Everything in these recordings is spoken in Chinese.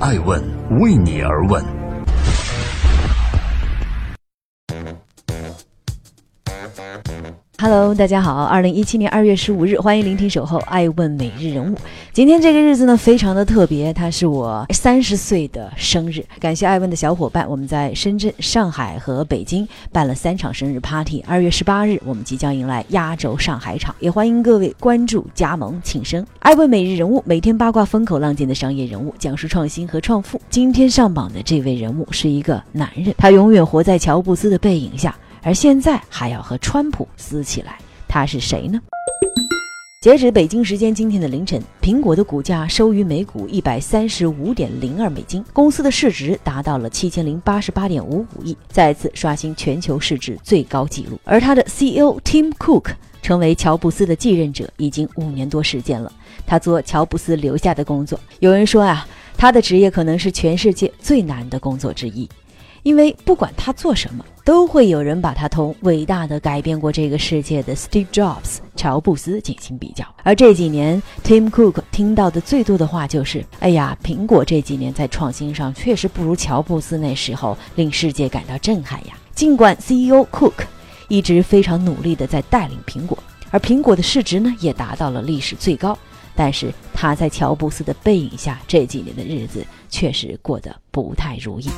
爱问为你而问。Hello，大家好，二零一七年二月十五日，欢迎聆听守候爱问每日人物。今天这个日子呢，非常的特别，它是我三十岁的生日。感谢爱问的小伙伴，我们在深圳、上海和北京办了三场生日 party。二月十八日，我们即将迎来压轴上海场，也欢迎各位关注加盟庆生。爱问每日人物，每天八卦风口浪尖的商业人物，讲述创新和创富。今天上榜的这位人物是一个男人，他永远活在乔布斯的背影下。而现在还要和川普撕起来，他是谁呢？截止北京时间今天的凌晨，苹果的股价收于每股一百三十五点零二美金，公司的市值达到了七千零八十八点五五亿，再次刷新全球市值最高纪录。而他的 CEO Tim Cook 成为乔布斯的继任者已经五年多时间了，他做乔布斯留下的工作，有人说啊，他的职业可能是全世界最难的工作之一。因为不管他做什么，都会有人把他同伟大的改变过这个世界的 Steve Jobs 乔布斯进行比较。而这几年，Tim Cook 听到的最多的话就是：“哎呀，苹果这几年在创新上确实不如乔布斯那时候令世界感到震撼呀。”尽管 CEO Cook 一直非常努力地在带领苹果，而苹果的市值呢也达到了历史最高，但是他在乔布斯的背影下这几年的日子确实过得不太如意。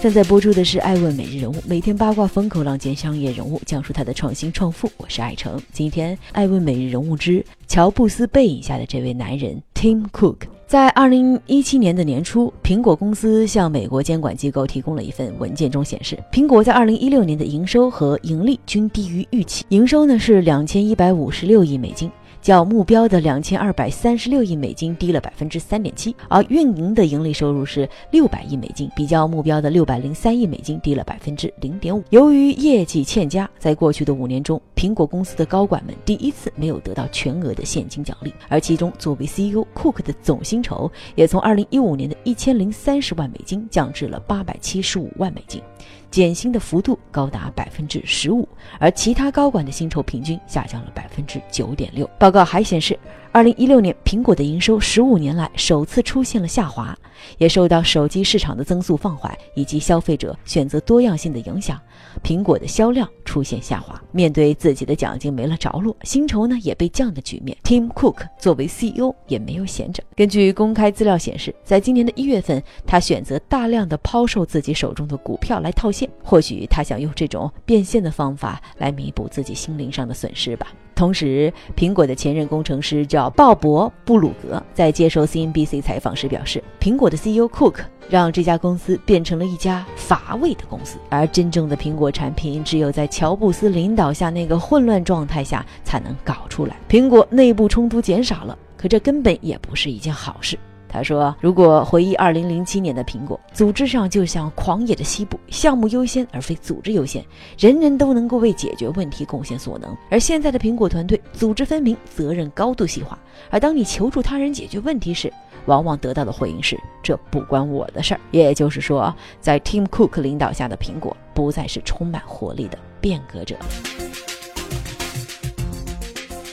正在播出的是《爱问每日人物》，每天八卦风口浪尖商业人物，讲述他的创新创富。我是爱成。今天《爱问每日人物》之乔布斯背影下的这位男人 Tim Cook，在二零一七年的年初，苹果公司向美国监管机构提供了一份文件，中显示，苹果在二零一六年的营收和盈利均低于预期。营收呢是两千一百五十六亿美金。较目标的两千二百三十六亿美金低了百分之三点七，而运营的盈利收入是六百亿美金，比较目标的六百零三亿美金低了百分之零点五。由于业绩欠佳，在过去的五年中，苹果公司的高管们第一次没有得到全额的现金奖励，而其中作为 CEO 库克的总薪酬也从二零一五年的一千零三十万美金降至了八百七十五万美金。减薪的幅度高达百分之十五，而其他高管的薪酬平均下降了百分之九点六。报告还显示。二零一六年，苹果的营收十五年来首次出现了下滑，也受到手机市场的增速放缓以及消费者选择多样性的影响，苹果的销量出现下滑。面对自己的奖金没了着落，薪酬呢也被降的局面，Tim Cook 作为 CEO 也没有闲着。根据公开资料显示，在今年的一月份，他选择大量的抛售自己手中的股票来套现，或许他想用这种变现的方法来弥补自己心灵上的损失吧。同时，苹果的前任工程师叫鲍勃·布鲁格，在接受 CNBC 采访时表示，苹果的 CEO Cook 让这家公司变成了一家乏味的公司，而真正的苹果产品只有在乔布斯领导下那个混乱状态下才能搞出来。苹果内部冲突减少了，可这根本也不是一件好事。他说：“如果回忆2007年的苹果，组织上就像狂野的西部，项目优先而非组织优先，人人都能够为解决问题贡献所能。而现在的苹果团队，组织分明，责任高度细化。而当你求助他人解决问题时，往往得到的回应是‘这不关我的事儿’。也就是说，在 Tim Cook 领导下的苹果，不再是充满活力的变革者。”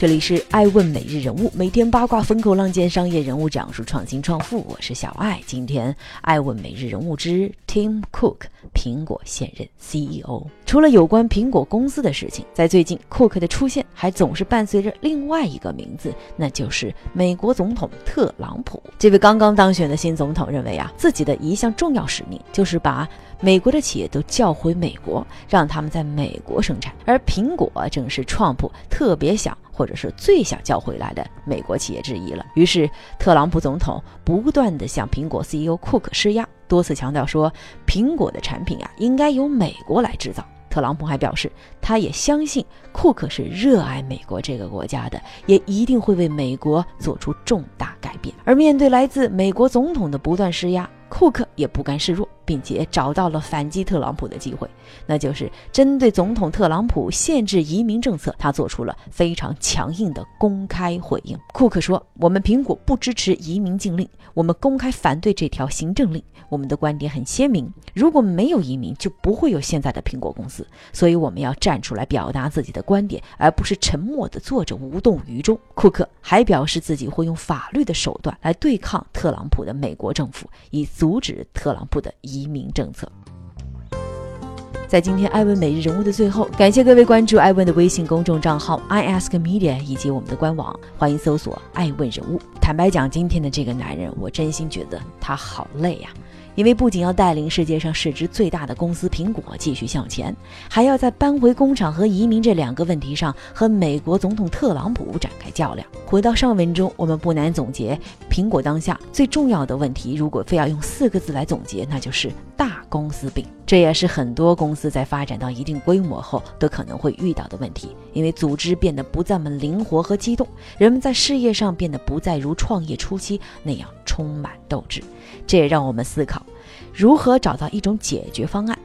这里是爱问每日人物，每天八卦风口浪尖商业人物讲述创新创富，我是小爱。今天爱问每日人物之 Tim Cook，苹果现任 CEO。除了有关苹果公司的事情，在最近库克的出现还总是伴随着另外一个名字，那就是美国总统特朗普。这位刚刚当选的新总统认为啊，自己的一项重要使命就是把美国的企业都叫回美国，让他们在美国生产。而苹果正是创普特别想。或者是最想叫回来的美国企业之一了。于是，特朗普总统不断地向苹果 CEO 库克施压，多次强调说，苹果的产品啊应该由美国来制造。特朗普还表示，他也相信库克是热爱美国这个国家的，也一定会为美国做出重大改变。而面对来自美国总统的不断施压，库克也不甘示弱。并且找到了反击特朗普的机会，那就是针对总统特朗普限制移民政策，他做出了非常强硬的公开回应。库克说：“我们苹果不支持移民禁令，我们公开反对这条行政令。我们的观点很鲜明，如果没有移民，就不会有现在的苹果公司。所以我们要站出来表达自己的观点，而不是沉默地坐着无动于衷。”库克还表示自己会用法律的手段来对抗特朗普的美国政府，以阻止特朗普的移民政策。在今天艾问每日人物的最后，感谢各位关注艾问的微信公众账号 i ask media 以及我们的官网，欢迎搜索艾问人物。坦白讲，今天的这个男人，我真心觉得他好累呀。因为不仅要带领世界上市值最大的公司苹果继续向前，还要在搬回工厂和移民这两个问题上和美国总统特朗普展开较量。回到上文中，我们不难总结，苹果当下最重要的问题，如果非要用四个字来总结，那就是大公司病。这也是很多公司在发展到一定规模后都可能会遇到的问题，因为组织变得不这么灵活和机动，人们在事业上变得不再如创业初期那样充满斗志。这也让我们思考，如何找到一种解决方案。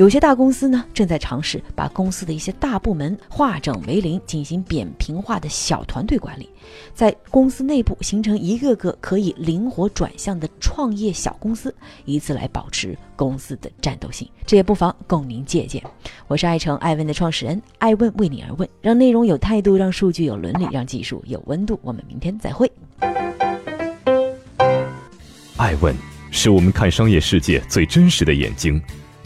有些大公司呢，正在尝试把公司的一些大部门化整为零，进行扁平化的小团队管理，在公司内部形成一个个可以灵活转向的创业小公司，以此来保持公司的战斗性。这也不妨供您借鉴。我是爱成爱问的创始人，爱问为你而问，让内容有态度，让数据有伦理，让技术有温度。我们明天再会。爱问是我们看商业世界最真实的眼睛，